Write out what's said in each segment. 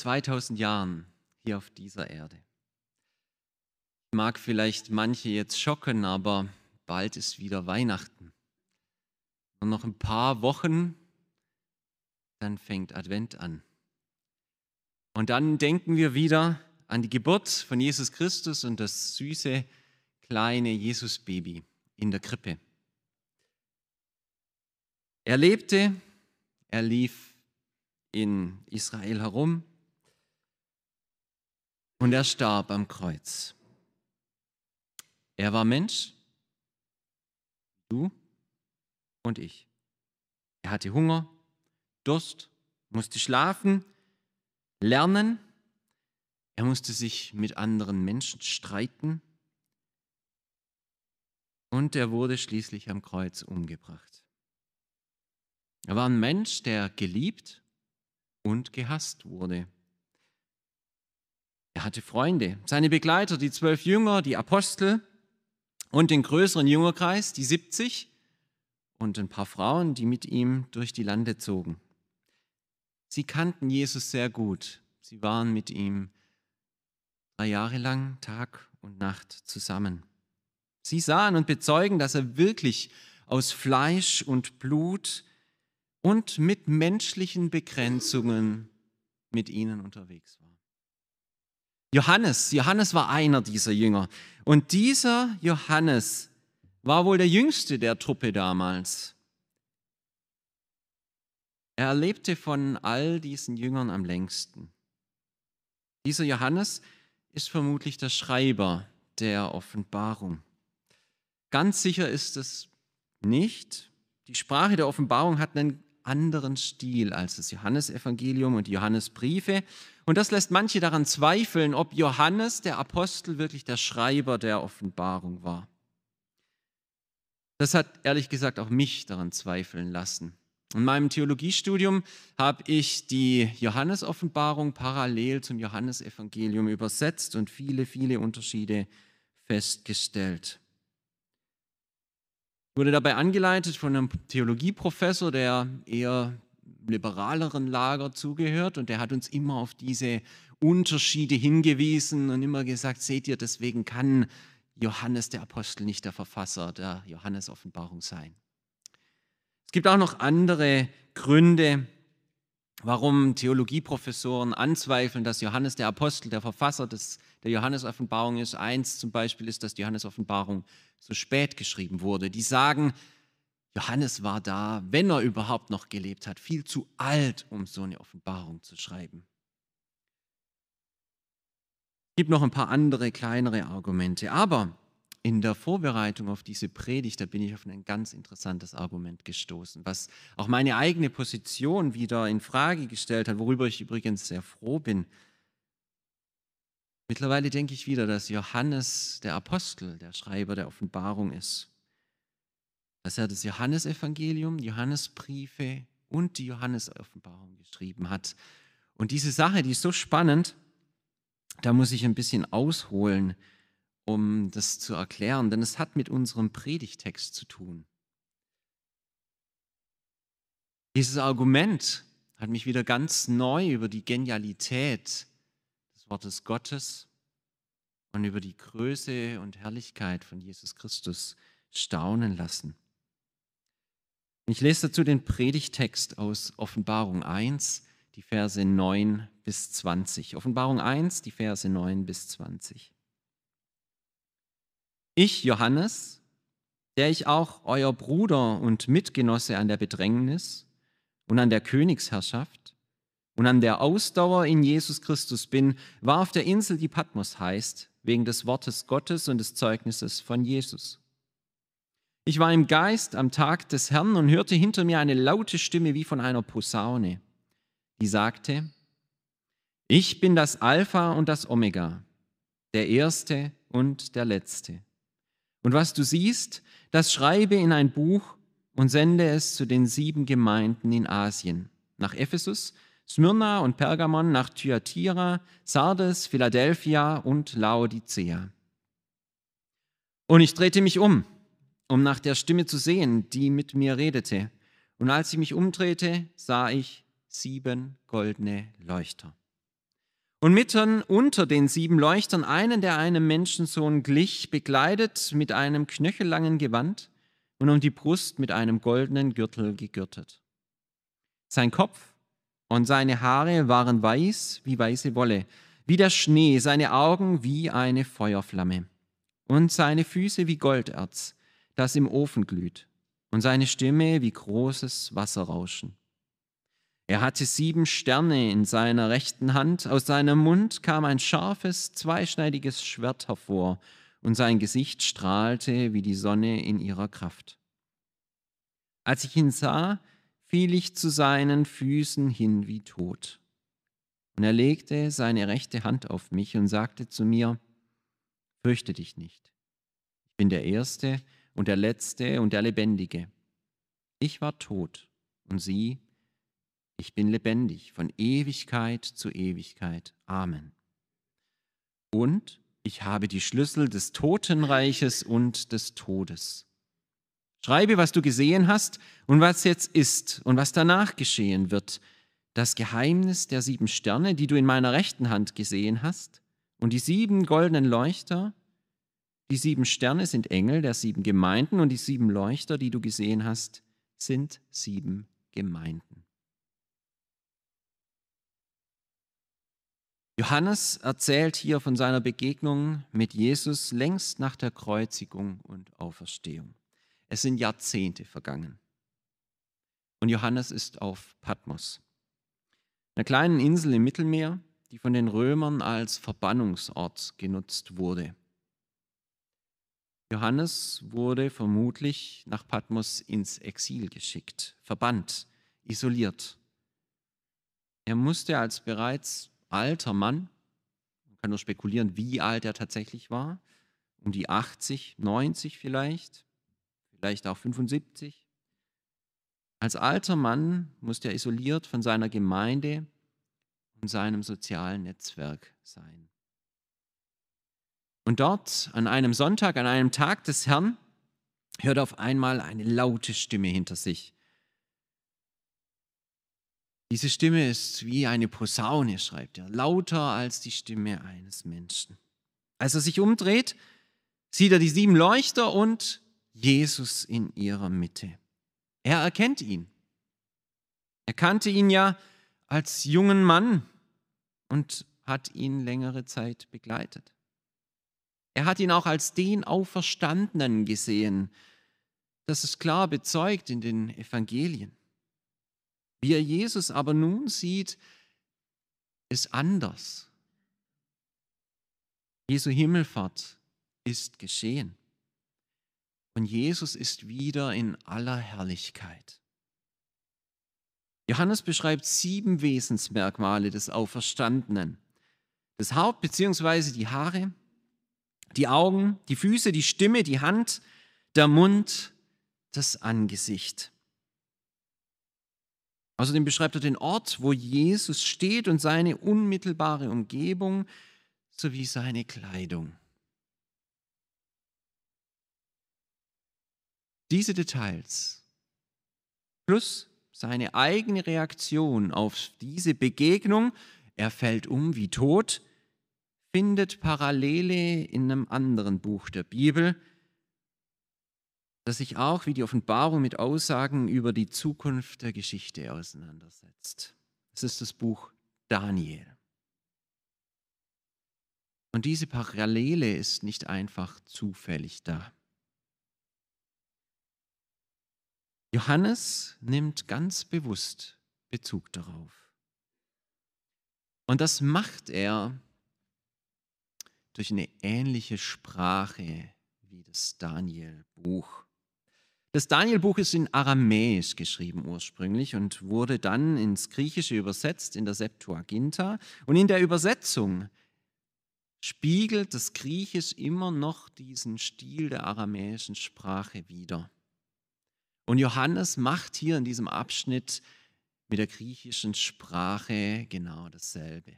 2000 Jahren hier auf dieser Erde. Mag vielleicht manche jetzt schocken, aber bald ist wieder Weihnachten. Und noch ein paar Wochen, dann fängt Advent an. Und dann denken wir wieder an die Geburt von Jesus Christus und das süße kleine Jesusbaby in der Krippe. Er lebte, er lief in Israel herum und er starb am Kreuz. Er war Mensch, du und ich. Er hatte Hunger, Durst, musste schlafen, lernen, er musste sich mit anderen Menschen streiten und er wurde schließlich am Kreuz umgebracht. Er war ein Mensch, der geliebt und gehasst wurde. Er hatte Freunde, seine Begleiter, die zwölf Jünger, die Apostel und den größeren Jüngerkreis, die 70 und ein paar Frauen, die mit ihm durch die Lande zogen. Sie kannten Jesus sehr gut. Sie waren mit ihm drei Jahre lang Tag und Nacht zusammen. Sie sahen und bezeugen, dass er wirklich aus Fleisch und Blut und mit menschlichen Begrenzungen mit ihnen unterwegs war. Johannes, Johannes war einer dieser Jünger. Und dieser Johannes war wohl der jüngste der Truppe damals. Er erlebte von all diesen Jüngern am längsten. Dieser Johannes ist vermutlich der Schreiber der Offenbarung. Ganz sicher ist es nicht. Die Sprache der Offenbarung hat einen anderen Stil als das Johannesevangelium und die Johannesbriefe. Und das lässt manche daran zweifeln, ob Johannes, der Apostel, wirklich der Schreiber der Offenbarung war. Das hat ehrlich gesagt auch mich daran zweifeln lassen. In meinem Theologiestudium habe ich die Johannesoffenbarung parallel zum Johannesevangelium übersetzt und viele, viele Unterschiede festgestellt wurde dabei angeleitet von einem Theologieprofessor, der eher liberaleren Lager zugehört und der hat uns immer auf diese Unterschiede hingewiesen und immer gesagt, seht ihr, deswegen kann Johannes der Apostel nicht der Verfasser der Johannes-Offenbarung sein. Es gibt auch noch andere Gründe, warum Theologieprofessoren anzweifeln, dass Johannes der Apostel der Verfasser des, der Johannes-Offenbarung ist. Eins zum Beispiel ist, dass die Johannes-Offenbarung so spät geschrieben wurde. Die sagen, Johannes war da, wenn er überhaupt noch gelebt hat, viel zu alt, um so eine Offenbarung zu schreiben. Es gibt noch ein paar andere kleinere Argumente, aber in der Vorbereitung auf diese Predigt, da bin ich auf ein ganz interessantes Argument gestoßen, was auch meine eigene Position wieder in Frage gestellt hat, worüber ich übrigens sehr froh bin. Mittlerweile denke ich wieder, dass Johannes der Apostel, der Schreiber der Offenbarung ist. Dass er das Johannesevangelium, Johannesbriefe und die Johannesoffenbarung geschrieben hat. Und diese Sache, die ist so spannend, da muss ich ein bisschen ausholen um das zu erklären, denn es hat mit unserem Predigtext zu tun. Dieses Argument hat mich wieder ganz neu über die Genialität des Wortes Gottes und über die Größe und Herrlichkeit von Jesus Christus staunen lassen. Ich lese dazu den Predigtext aus Offenbarung 1, die Verse 9 bis 20. Offenbarung 1, die Verse 9 bis 20. Ich, Johannes, der ich auch euer Bruder und Mitgenosse an der Bedrängnis und an der Königsherrschaft und an der Ausdauer in Jesus Christus bin, war auf der Insel, die Patmos heißt, wegen des Wortes Gottes und des Zeugnisses von Jesus. Ich war im Geist am Tag des Herrn und hörte hinter mir eine laute Stimme wie von einer Posaune, die sagte, Ich bin das Alpha und das Omega, der Erste und der Letzte. Und was du siehst, das schreibe in ein Buch und sende es zu den sieben Gemeinden in Asien, nach Ephesus, Smyrna und Pergamon, nach Thyatira, Sardes, Philadelphia und Laodicea. Und ich drehte mich um, um nach der Stimme zu sehen, die mit mir redete. Und als ich mich umdrehte, sah ich sieben goldene Leuchter. Und mitten unter den sieben Leuchtern einen, der einem Menschensohn glich, bekleidet mit einem knöchellangen Gewand und um die Brust mit einem goldenen Gürtel gegürtet. Sein Kopf und seine Haare waren weiß wie weiße Wolle, wie der Schnee, seine Augen wie eine Feuerflamme und seine Füße wie Golderz, das im Ofen glüht, und seine Stimme wie großes Wasserrauschen. Er hatte sieben Sterne in seiner rechten Hand, aus seinem Mund kam ein scharfes, zweischneidiges Schwert hervor, und sein Gesicht strahlte wie die Sonne in ihrer Kraft. Als ich ihn sah, fiel ich zu seinen Füßen hin wie tot. Und er legte seine rechte Hand auf mich und sagte zu mir, Fürchte dich nicht. Ich bin der Erste und der Letzte und der Lebendige. Ich war tot und sie ich bin lebendig von Ewigkeit zu Ewigkeit. Amen. Und ich habe die Schlüssel des Totenreiches und des Todes. Schreibe, was du gesehen hast und was jetzt ist und was danach geschehen wird. Das Geheimnis der sieben Sterne, die du in meiner rechten Hand gesehen hast, und die sieben goldenen Leuchter. Die sieben Sterne sind Engel der sieben Gemeinden und die sieben Leuchter, die du gesehen hast, sind sieben Gemeinden. Johannes erzählt hier von seiner Begegnung mit Jesus längst nach der Kreuzigung und Auferstehung. Es sind Jahrzehnte vergangen. Und Johannes ist auf Patmos, einer kleinen Insel im Mittelmeer, die von den Römern als Verbannungsort genutzt wurde. Johannes wurde vermutlich nach Patmos ins Exil geschickt, verbannt, isoliert. Er musste als bereits alter Mann, man kann nur spekulieren, wie alt er tatsächlich war, um die 80, 90 vielleicht, vielleicht auch 75. Als alter Mann musste er isoliert von seiner Gemeinde und seinem sozialen Netzwerk sein. Und dort, an einem Sonntag, an einem Tag des Herrn, hört auf einmal eine laute Stimme hinter sich. Diese Stimme ist wie eine Posaune, schreibt er, lauter als die Stimme eines Menschen. Als er sich umdreht, sieht er die sieben Leuchter und Jesus in ihrer Mitte. Er erkennt ihn. Er kannte ihn ja als jungen Mann und hat ihn längere Zeit begleitet. Er hat ihn auch als den Auferstandenen gesehen. Das ist klar bezeugt in den Evangelien. Wie er Jesus aber nun sieht, ist anders. Jesu Himmelfahrt ist geschehen. Und Jesus ist wieder in aller Herrlichkeit. Johannes beschreibt sieben Wesensmerkmale des Auferstandenen. Das Haupt bzw. die Haare, die Augen, die Füße, die Stimme, die Hand, der Mund, das Angesicht. Außerdem beschreibt er den Ort, wo Jesus steht und seine unmittelbare Umgebung sowie seine Kleidung. Diese Details plus seine eigene Reaktion auf diese Begegnung, er fällt um wie tot, findet Parallele in einem anderen Buch der Bibel, das sich auch wie die Offenbarung mit Aussagen über die Zukunft der Geschichte auseinandersetzt. Es ist das Buch Daniel. Und diese Parallele ist nicht einfach zufällig da. Johannes nimmt ganz bewusst Bezug darauf. Und das macht er durch eine ähnliche Sprache wie das Daniel-Buch. Das Danielbuch ist in Aramäisch geschrieben ursprünglich und wurde dann ins Griechische übersetzt in der Septuaginta. Und in der Übersetzung spiegelt das Griechisch immer noch diesen Stil der aramäischen Sprache wider. Und Johannes macht hier in diesem Abschnitt mit der griechischen Sprache genau dasselbe.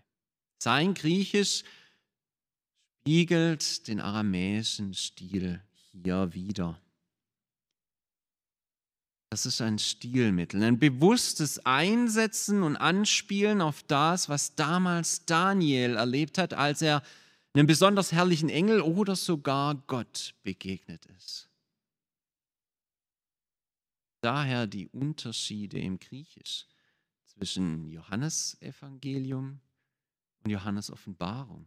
Sein Griechisch spiegelt den aramäischen Stil hier wider. Das ist ein Stilmittel, ein bewusstes Einsetzen und Anspielen auf das, was damals Daniel erlebt hat, als er einem besonders herrlichen Engel oder sogar Gott begegnet ist. Daher die Unterschiede im Griechisch zwischen Johannes Evangelium und Johannes Offenbarung.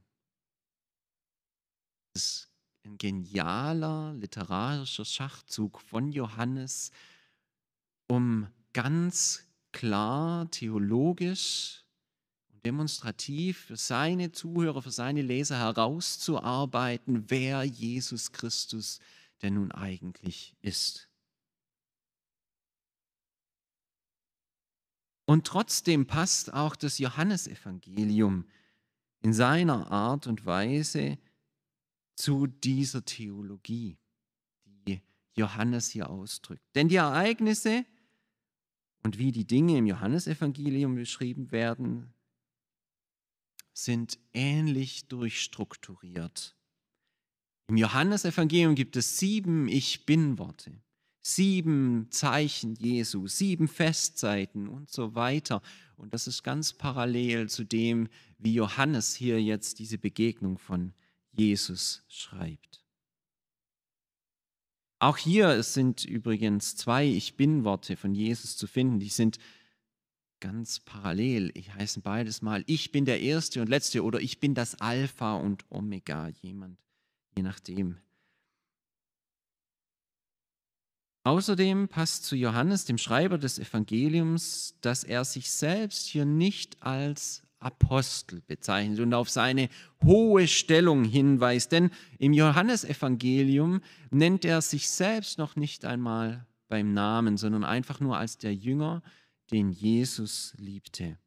Ist ein genialer literarischer Schachzug von Johannes, um ganz klar theologisch demonstrativ für seine Zuhörer, für seine Leser herauszuarbeiten, wer Jesus Christus denn nun eigentlich ist. Und trotzdem passt auch das Johannesevangelium in seiner Art und Weise zu dieser Theologie, die Johannes hier ausdrückt. Denn die Ereignisse und wie die Dinge im Johannesevangelium beschrieben werden, sind ähnlich durchstrukturiert. Im Johannesevangelium gibt es sieben Ich bin-Worte, sieben Zeichen Jesu, sieben Festzeiten und so weiter. Und das ist ganz parallel zu dem, wie Johannes hier jetzt diese Begegnung von Jesus schreibt. Auch hier sind übrigens zwei Ich bin-Worte von Jesus zu finden. Die sind ganz parallel. Ich heiße beides mal, ich bin der Erste und Letzte oder ich bin das Alpha und Omega, jemand, je nachdem. Außerdem passt zu Johannes, dem Schreiber des Evangeliums, dass er sich selbst hier nicht als Apostel bezeichnet und auf seine hohe Stellung hinweist. Denn im Johannesevangelium nennt er sich selbst noch nicht einmal beim Namen, sondern einfach nur als der Jünger, den Jesus liebte.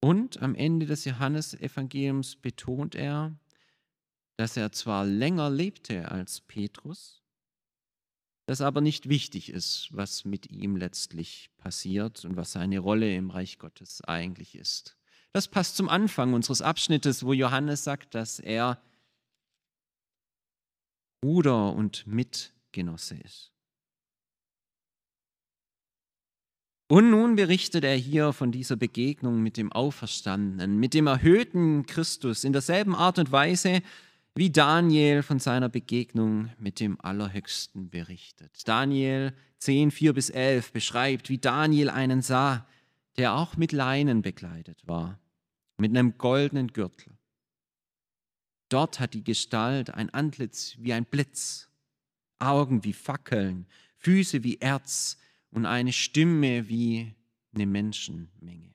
Und am Ende des Johannesevangeliums betont er, dass er zwar länger lebte als Petrus, das aber nicht wichtig ist, was mit ihm letztlich passiert und was seine Rolle im Reich Gottes eigentlich ist. Das passt zum Anfang unseres Abschnittes, wo Johannes sagt, dass er Bruder und Mitgenosse ist. Und nun berichtet er hier von dieser Begegnung mit dem Auferstandenen, mit dem erhöhten Christus in derselben Art und Weise, wie Daniel von seiner Begegnung mit dem Allerhöchsten berichtet. Daniel 10, 4 bis 11 beschreibt, wie Daniel einen sah, der auch mit Leinen bekleidet war, mit einem goldenen Gürtel. Dort hat die Gestalt ein Antlitz wie ein Blitz, Augen wie Fackeln, Füße wie Erz, und eine Stimme wie eine Menschenmenge.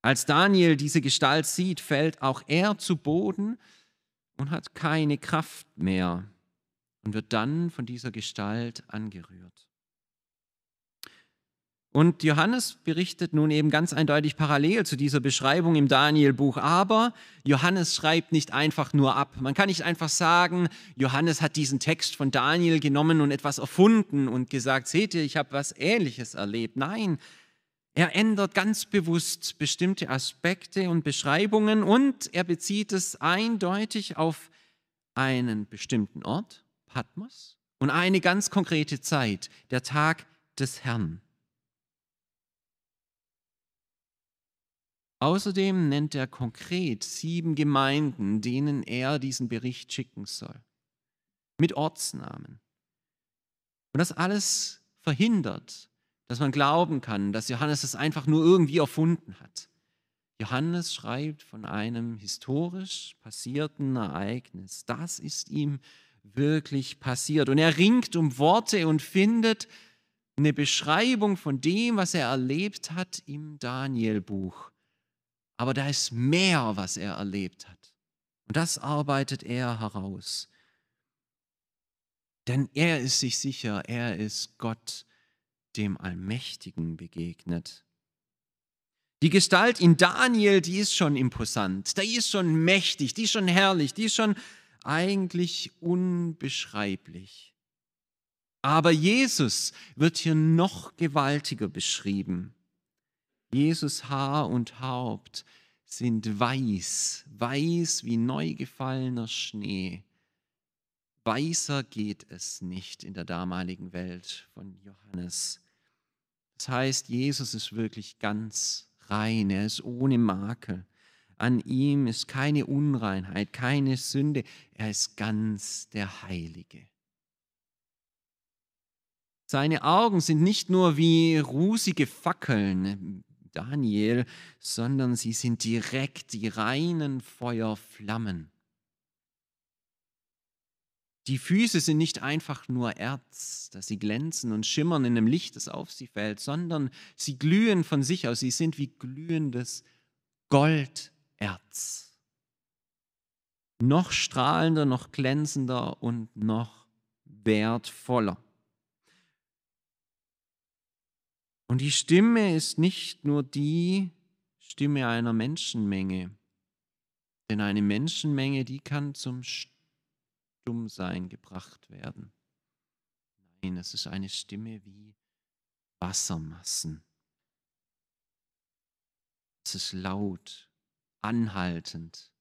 Als Daniel diese Gestalt sieht, fällt auch er zu Boden und hat keine Kraft mehr und wird dann von dieser Gestalt angerührt. Und Johannes berichtet nun eben ganz eindeutig parallel zu dieser Beschreibung im Danielbuch. Aber Johannes schreibt nicht einfach nur ab. Man kann nicht einfach sagen, Johannes hat diesen Text von Daniel genommen und etwas erfunden und gesagt, seht ihr, ich habe was Ähnliches erlebt. Nein, er ändert ganz bewusst bestimmte Aspekte und Beschreibungen und er bezieht es eindeutig auf einen bestimmten Ort, Patmos, und eine ganz konkrete Zeit, der Tag des Herrn. Außerdem nennt er konkret sieben Gemeinden, denen er diesen Bericht schicken soll, mit Ortsnamen. Und das alles verhindert, dass man glauben kann, dass Johannes es einfach nur irgendwie erfunden hat. Johannes schreibt von einem historisch passierten Ereignis. Das ist ihm wirklich passiert. Und er ringt um Worte und findet eine Beschreibung von dem, was er erlebt hat im Danielbuch. Aber da ist mehr, was er erlebt hat. Und das arbeitet er heraus. Denn er ist sich sicher, er ist Gott, dem Allmächtigen begegnet. Die Gestalt in Daniel, die ist schon imposant, die ist schon mächtig, die ist schon herrlich, die ist schon eigentlich unbeschreiblich. Aber Jesus wird hier noch gewaltiger beschrieben. Jesus Haar und Haupt sind weiß, weiß wie neu gefallener Schnee. Weißer geht es nicht in der damaligen Welt von Johannes. Das heißt, Jesus ist wirklich ganz rein, er ist ohne Makel. An ihm ist keine Unreinheit, keine Sünde, er ist ganz der Heilige. Seine Augen sind nicht nur wie rusige Fackeln, Daniel, sondern sie sind direkt die reinen Feuerflammen. Die Füße sind nicht einfach nur Erz, dass sie glänzen und schimmern in dem Licht, das auf sie fällt, sondern sie glühen von sich aus. Sie sind wie glühendes Golderz. Noch strahlender, noch glänzender und noch wertvoller. Und die Stimme ist nicht nur die Stimme einer Menschenmenge, denn eine Menschenmenge, die kann zum Stummsein gebracht werden. Nein, es ist eine Stimme wie Wassermassen. Es ist laut, anhaltend.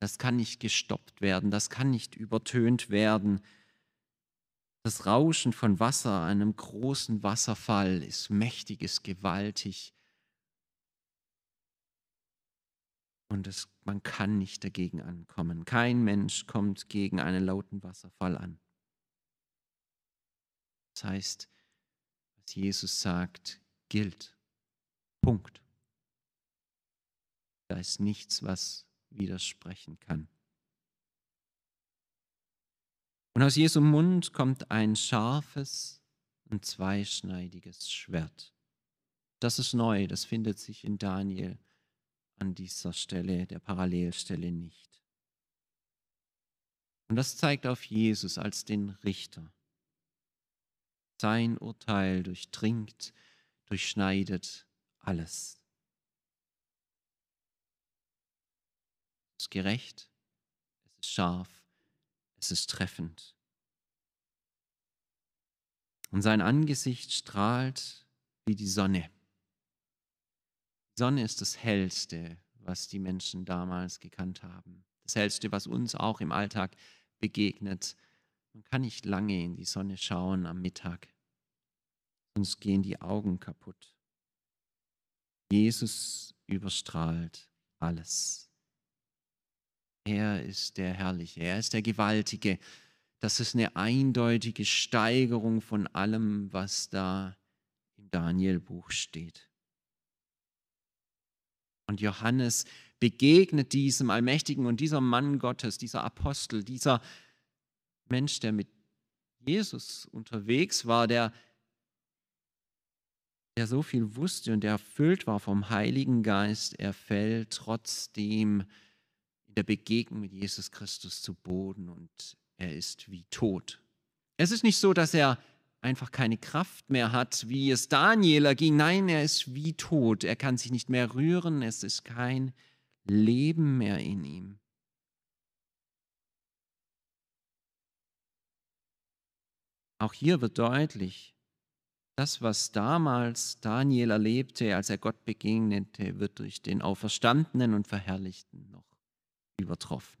Das kann nicht gestoppt werden, das kann nicht übertönt werden. Das Rauschen von Wasser, einem großen Wasserfall, ist mächtig, ist gewaltig. Und es, man kann nicht dagegen ankommen. Kein Mensch kommt gegen einen lauten Wasserfall an. Das heißt, was Jesus sagt, gilt. Punkt. Da ist nichts, was widersprechen kann. Und aus Jesu Mund kommt ein scharfes und zweischneidiges Schwert. Das ist neu, das findet sich in Daniel an dieser Stelle, der Parallelstelle nicht. Und das zeigt auf Jesus als den Richter. Sein Urteil durchdringt, durchschneidet alles. Es ist gerecht, es ist scharf, es ist treffend. Und sein Angesicht strahlt wie die Sonne. Sonne ist das Hellste, was die Menschen damals gekannt haben. Das Hellste, was uns auch im Alltag begegnet. Man kann nicht lange in die Sonne schauen am Mittag, sonst gehen die Augen kaputt. Jesus überstrahlt alles. Er ist der Herrliche, er ist der Gewaltige. Das ist eine eindeutige Steigerung von allem, was da im Danielbuch steht. Und Johannes begegnet diesem Allmächtigen und dieser Mann Gottes, dieser Apostel, dieser Mensch, der mit Jesus unterwegs war, der, der so viel wusste und der erfüllt war vom Heiligen Geist, er fällt trotzdem der Begegnung mit Jesus Christus zu Boden und er ist wie tot. Es ist nicht so, dass er einfach keine Kraft mehr hat, wie es Daniel erging. Nein, er ist wie tot. Er kann sich nicht mehr rühren. Es ist kein Leben mehr in ihm. Auch hier wird deutlich, das, was damals Daniel erlebte, als er Gott begegnete, wird durch den Auferstandenen und Verherrlichten noch übertroffen.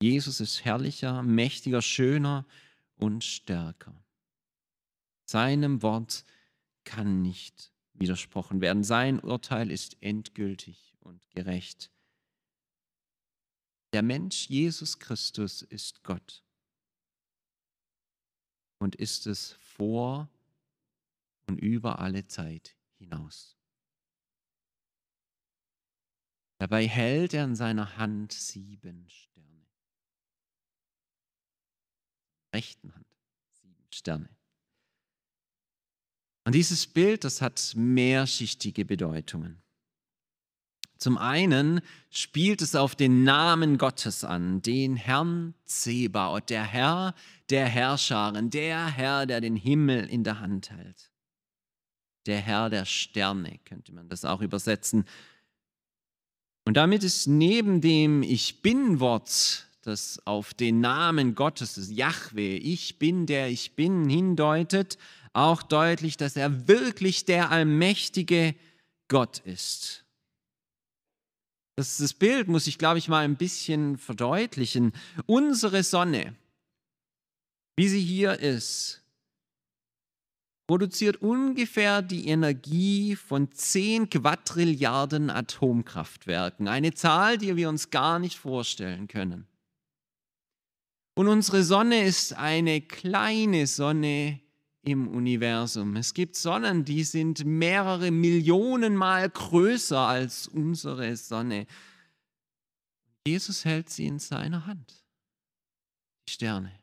Jesus ist herrlicher, mächtiger, schöner und stärker. Seinem Wort kann nicht widersprochen werden. Sein Urteil ist endgültig und gerecht. Der Mensch Jesus Christus ist Gott und ist es vor und über alle Zeit hinaus. Dabei hält er in seiner Hand sieben Sterne. Rechten Hand sieben Sterne. Und dieses Bild, das hat mehrschichtige Bedeutungen. Zum einen spielt es auf den Namen Gottes an, den Herrn Zebaoth, der Herr der Herrscharen, der Herr, der den Himmel in der Hand hält. Der Herr der Sterne könnte man das auch übersetzen. Und damit ist neben dem Ich bin-Wort, das auf den Namen Gottes, das Yahweh, ich bin der ich bin, hindeutet, auch deutlich, dass er wirklich der allmächtige Gott ist. Das, das Bild muss ich, glaube ich, mal ein bisschen verdeutlichen. Unsere Sonne, wie sie hier ist, produziert ungefähr die Energie von 10 Quadrilliarden Atomkraftwerken. Eine Zahl, die wir uns gar nicht vorstellen können. Und unsere Sonne ist eine kleine Sonne im Universum. Es gibt Sonnen, die sind mehrere Millionen Mal größer als unsere Sonne. Jesus hält sie in seiner Hand, die Sterne.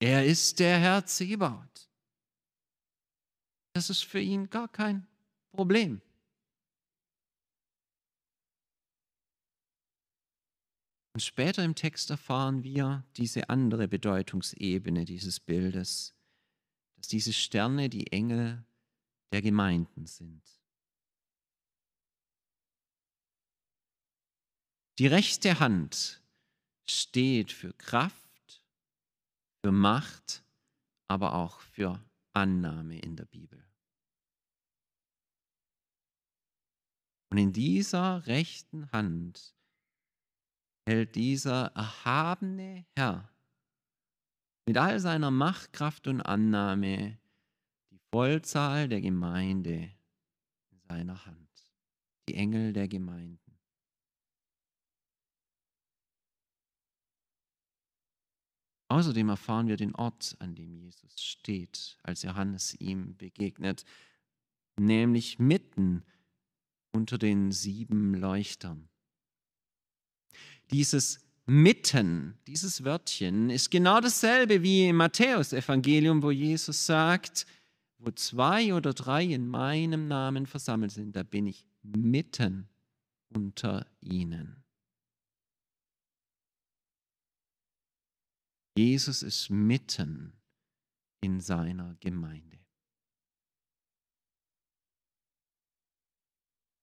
Er ist der Herr Zebaut. Das ist für ihn gar kein Problem. Und später im Text erfahren wir diese andere Bedeutungsebene dieses Bildes dass diese Sterne die Engel der Gemeinden sind. Die rechte Hand steht für Kraft, für Macht, aber auch für Annahme in der Bibel. Und in dieser rechten Hand hält dieser erhabene Herr mit all seiner Macht, Kraft und Annahme die Vollzahl der Gemeinde in seiner Hand, die Engel der Gemeinden. Außerdem erfahren wir den Ort, an dem Jesus steht, als Johannes ihm begegnet, nämlich mitten unter den sieben Leuchtern. Dieses mitten, dieses Wörtchen, ist genau dasselbe wie im Matthäus-Evangelium, wo Jesus sagt, wo zwei oder drei in meinem Namen versammelt sind, da bin ich mitten unter ihnen. Jesus ist mitten in seiner Gemeinde.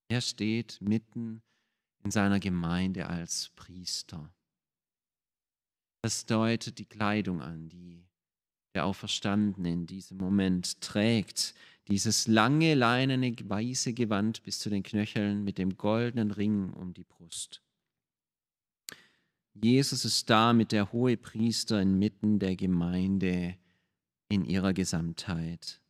Er steht mitten in seiner Gemeinde als Priester. Das deutet die Kleidung an, die der Auferstandene in diesem Moment trägt. Dieses lange, leinene, weiße Gewand bis zu den Knöcheln mit dem goldenen Ring um die Brust. Jesus ist da mit der hohe Priester inmitten der Gemeinde in ihrer Gesamtheit.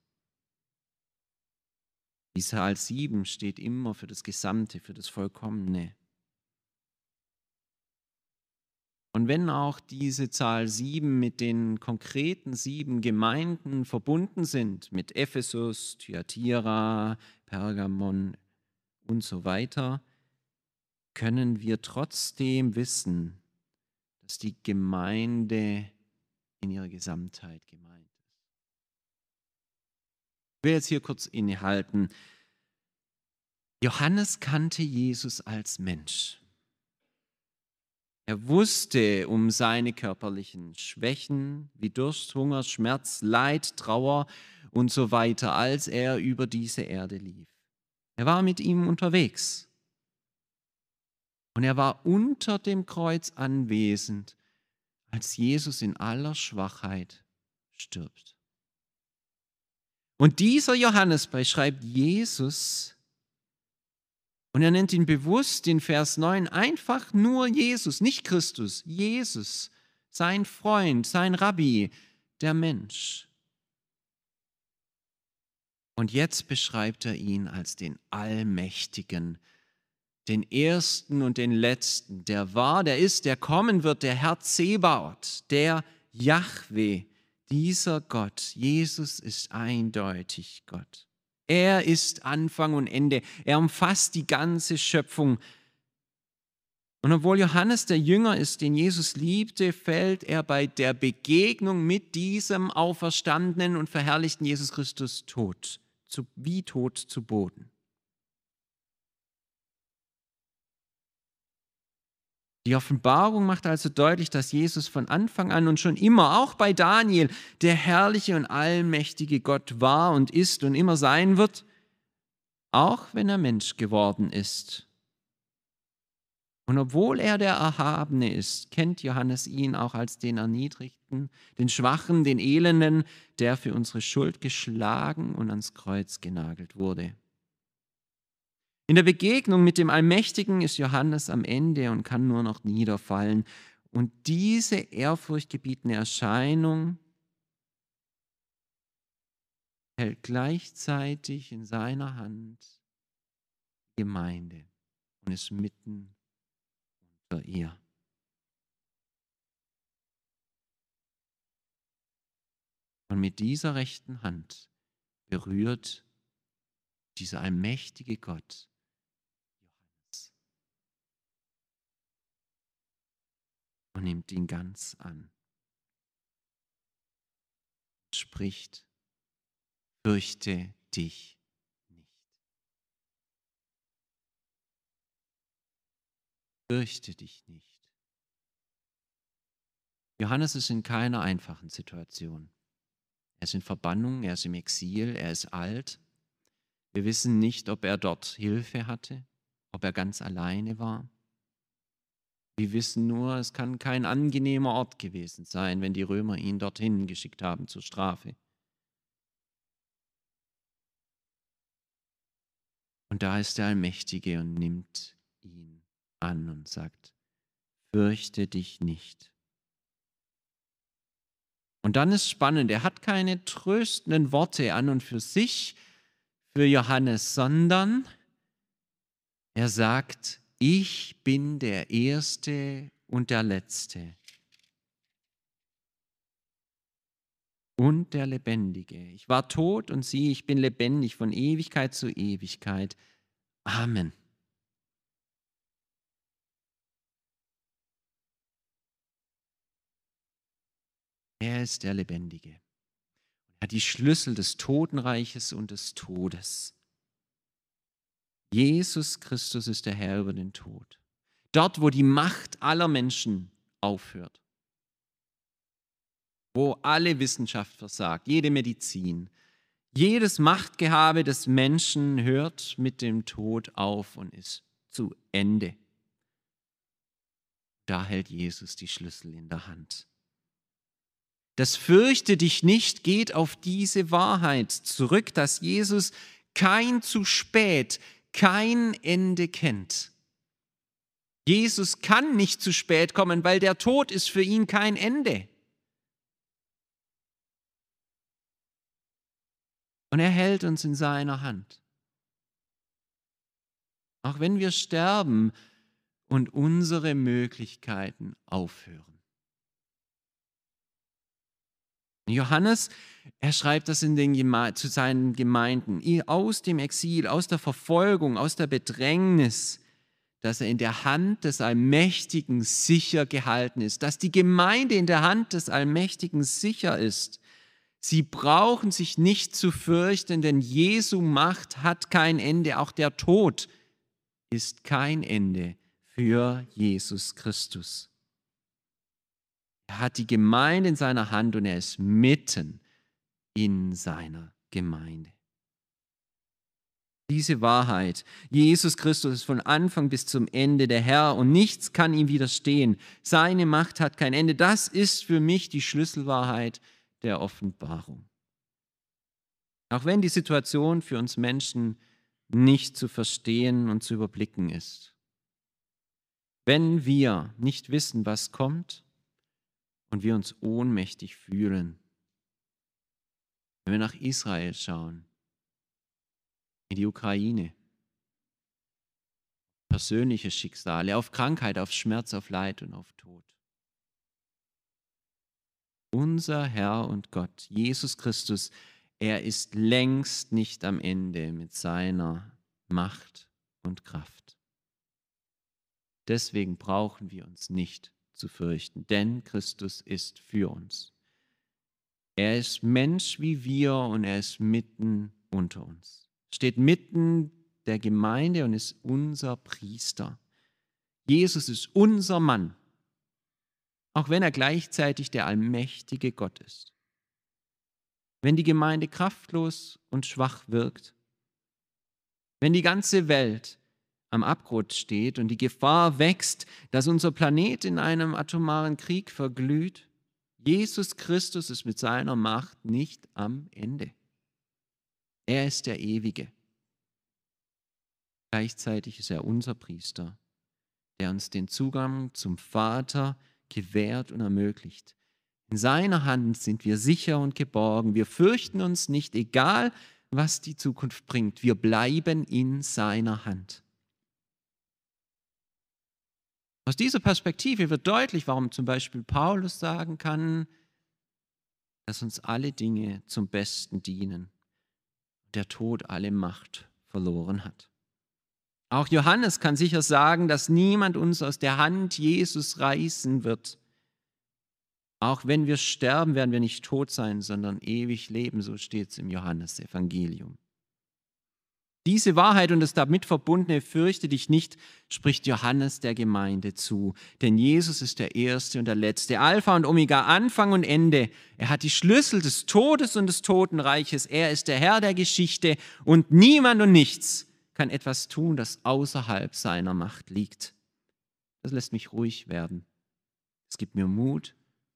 Die Zahl 7 steht immer für das Gesamte, für das Vollkommene. Und wenn auch diese Zahl sieben mit den konkreten sieben Gemeinden verbunden sind, mit Ephesus, Thyatira, Pergamon und so weiter, können wir trotzdem wissen, dass die Gemeinde in ihrer Gesamtheit gemeint ist. Ich will jetzt hier kurz innehalten. Johannes kannte Jesus als Mensch. Er wusste um seine körperlichen Schwächen wie Durst, Hunger, Schmerz, Leid, Trauer und so weiter, als er über diese Erde lief. Er war mit ihm unterwegs. Und er war unter dem Kreuz anwesend, als Jesus in aller Schwachheit stirbt. Und dieser Johannes beschreibt Jesus und er nennt ihn bewusst in Vers 9 einfach nur Jesus, nicht Christus, Jesus, sein Freund, sein Rabbi, der Mensch. Und jetzt beschreibt er ihn als den Allmächtigen, den Ersten und den Letzten, der war, der ist, der kommen wird, der Herr Zebaut, der Yahweh, dieser Gott. Jesus ist eindeutig Gott. Er ist Anfang und Ende. Er umfasst die ganze Schöpfung. Und obwohl Johannes der Jünger ist, den Jesus liebte, fällt er bei der Begegnung mit diesem auferstandenen und verherrlichten Jesus Christus tot, wie tot zu Boden. Die Offenbarung macht also deutlich, dass Jesus von Anfang an und schon immer, auch bei Daniel, der herrliche und allmächtige Gott war und ist und immer sein wird, auch wenn er Mensch geworden ist. Und obwohl er der Erhabene ist, kennt Johannes ihn auch als den Erniedrigten, den Schwachen, den Elenden, der für unsere Schuld geschlagen und ans Kreuz genagelt wurde. In der Begegnung mit dem Allmächtigen ist Johannes am Ende und kann nur noch niederfallen. Und diese ehrfurchtgebietende Erscheinung hält gleichzeitig in seiner Hand die Gemeinde und ist mitten unter ihr. Und mit dieser rechten Hand berührt dieser allmächtige Gott und nimmt ihn ganz an. Spricht, fürchte dich nicht. Fürchte dich nicht. Johannes ist in keiner einfachen Situation. Er ist in Verbannung, er ist im Exil, er ist alt. Wir wissen nicht, ob er dort Hilfe hatte, ob er ganz alleine war. Wir wissen nur, es kann kein angenehmer Ort gewesen sein, wenn die Römer ihn dorthin geschickt haben zur Strafe. Und da ist der Allmächtige und nimmt ihn an und sagt, fürchte dich nicht. Und dann ist spannend, er hat keine tröstenden Worte an und für sich, für Johannes, sondern er sagt, ich bin der Erste und der Letzte und der Lebendige. Ich war tot und siehe, ich bin lebendig von Ewigkeit zu Ewigkeit. Amen. Er ist der Lebendige. Er hat die Schlüssel des Totenreiches und des Todes. Jesus Christus ist der Herr über den Tod. Dort, wo die Macht aller Menschen aufhört. Wo alle Wissenschaft versagt, jede Medizin, jedes Machtgehabe des Menschen hört mit dem Tod auf und ist zu Ende. Da hält Jesus die Schlüssel in der Hand. Das Fürchte dich nicht geht auf diese Wahrheit zurück, dass Jesus kein zu spät, kein Ende kennt. Jesus kann nicht zu spät kommen, weil der Tod ist für ihn kein Ende. Und er hält uns in seiner Hand. Auch wenn wir sterben und unsere Möglichkeiten aufhören. Johannes, er schreibt das in den Geme zu seinen Gemeinden, aus dem Exil, aus der Verfolgung, aus der Bedrängnis, dass er in der Hand des Allmächtigen sicher gehalten ist, dass die Gemeinde in der Hand des Allmächtigen sicher ist. Sie brauchen sich nicht zu fürchten, denn Jesu Macht hat kein Ende, auch der Tod ist kein Ende für Jesus Christus. Er hat die Gemeinde in seiner Hand und er ist mitten in seiner Gemeinde. Diese Wahrheit, Jesus Christus ist von Anfang bis zum Ende der Herr und nichts kann ihm widerstehen. Seine Macht hat kein Ende. Das ist für mich die Schlüsselwahrheit der Offenbarung. Auch wenn die Situation für uns Menschen nicht zu verstehen und zu überblicken ist. Wenn wir nicht wissen, was kommt, und wir uns ohnmächtig fühlen. Wenn wir nach Israel schauen, in die Ukraine, persönliche Schicksale, auf Krankheit, auf Schmerz, auf Leid und auf Tod. Unser Herr und Gott, Jesus Christus, er ist längst nicht am Ende mit seiner Macht und Kraft. Deswegen brauchen wir uns nicht zu fürchten, denn Christus ist für uns. Er ist Mensch wie wir und er ist mitten unter uns. Steht mitten der Gemeinde und ist unser Priester. Jesus ist unser Mann, auch wenn er gleichzeitig der allmächtige Gott ist. Wenn die Gemeinde kraftlos und schwach wirkt, wenn die ganze Welt am Abgrund steht und die Gefahr wächst, dass unser Planet in einem atomaren Krieg verglüht, Jesus Christus ist mit seiner Macht nicht am Ende. Er ist der Ewige. Gleichzeitig ist er unser Priester, der uns den Zugang zum Vater gewährt und ermöglicht. In seiner Hand sind wir sicher und geborgen. Wir fürchten uns nicht, egal was die Zukunft bringt. Wir bleiben in seiner Hand. Aus dieser Perspektive wird deutlich, warum zum Beispiel Paulus sagen kann, dass uns alle Dinge zum Besten dienen, der Tod alle Macht verloren hat. Auch Johannes kann sicher sagen, dass niemand uns aus der Hand Jesus reißen wird. Auch wenn wir sterben, werden wir nicht tot sein, sondern ewig leben, so steht es im Johannesevangelium. Diese Wahrheit und das damit verbundene Fürchte dich nicht, spricht Johannes der Gemeinde zu. Denn Jesus ist der Erste und der Letzte, Alpha und Omega, Anfang und Ende. Er hat die Schlüssel des Todes und des Totenreiches. Er ist der Herr der Geschichte und niemand und nichts kann etwas tun, das außerhalb seiner Macht liegt. Das lässt mich ruhig werden. Es gibt mir Mut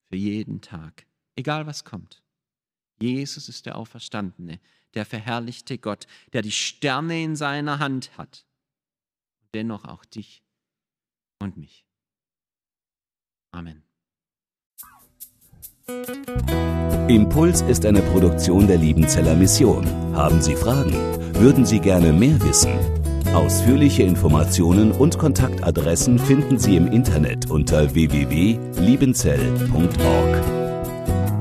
für jeden Tag, egal was kommt. Jesus ist der Auferstandene der verherrlichte Gott, der die Sterne in seiner Hand hat. Dennoch auch dich und mich. Amen. Impuls ist eine Produktion der Liebenzeller Mission. Haben Sie Fragen? Würden Sie gerne mehr wissen? Ausführliche Informationen und Kontaktadressen finden Sie im Internet unter www.liebenzell.org.